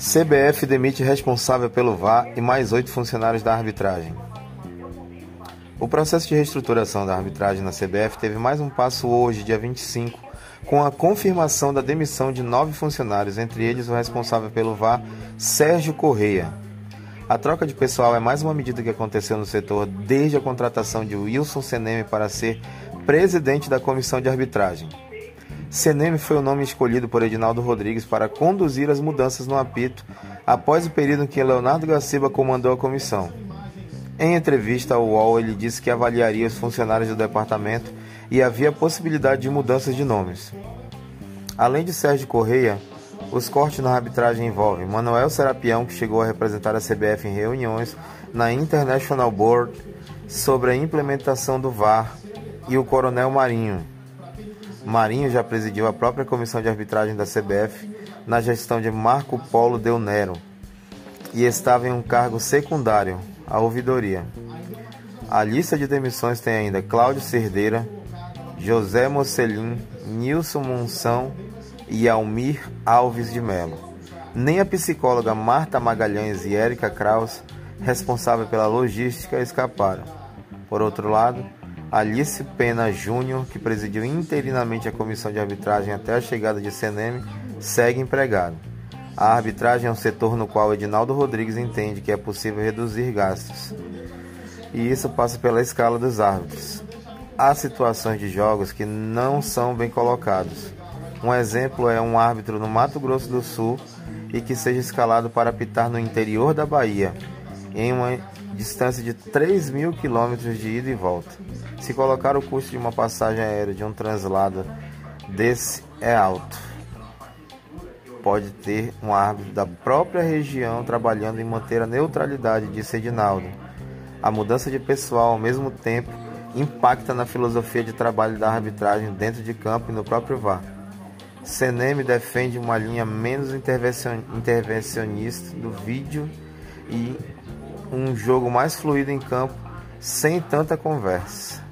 CBF demite responsável pelo VAR e mais oito funcionários da arbitragem. O processo de reestruturação da arbitragem na CBF teve mais um passo hoje, dia 25, com a confirmação da demissão de nove funcionários, entre eles o responsável pelo VAR, Sérgio Correia. A troca de pessoal é mais uma medida que aconteceu no setor desde a contratação de Wilson Seneme para ser presidente da comissão de arbitragem. Seneme foi o nome escolhido por Edinaldo Rodrigues para conduzir as mudanças no apito após o período em que Leonardo Gaciba comandou a comissão. Em entrevista ao UOL, ele disse que avaliaria os funcionários do departamento e havia possibilidade de mudanças de nomes. Além de Sérgio Correia, os cortes na arbitragem envolvem Manuel Serapião, que chegou a representar a CBF em reuniões na International Board sobre a implementação do VAR, e o Coronel Marinho, Marinho já presidiu a própria comissão de arbitragem da CBF na gestão de Marco Polo Del Nero e estava em um cargo secundário, a ouvidoria. A lista de demissões tem ainda Cláudio Cerdeira, José Mocelin, Nilson Monção e Almir Alves de Melo. Nem a psicóloga Marta Magalhães e Érica Kraus, responsável pela logística, escaparam. Por outro lado, Alice Pena Júnior, que presidiu interinamente a comissão de arbitragem até a chegada de CNM, segue empregado. A arbitragem é um setor no qual Edinaldo Rodrigues entende que é possível reduzir gastos. E isso passa pela escala dos árbitros. Há situações de jogos que não são bem colocados. Um exemplo é um árbitro no Mato Grosso do Sul e que seja escalado para apitar no interior da Bahia, em uma distância de 3 mil quilômetros de ida e volta. Se colocar o custo de uma passagem aérea de um translado desse é alto. Pode ter um árbitro da própria região trabalhando em manter a neutralidade, disse Edinaldo. A mudança de pessoal, ao mesmo tempo, impacta na filosofia de trabalho da arbitragem dentro de campo e no próprio VAR. Senem defende uma linha menos intervencionista do vídeo e um jogo mais fluido em campo, sem tanta conversa.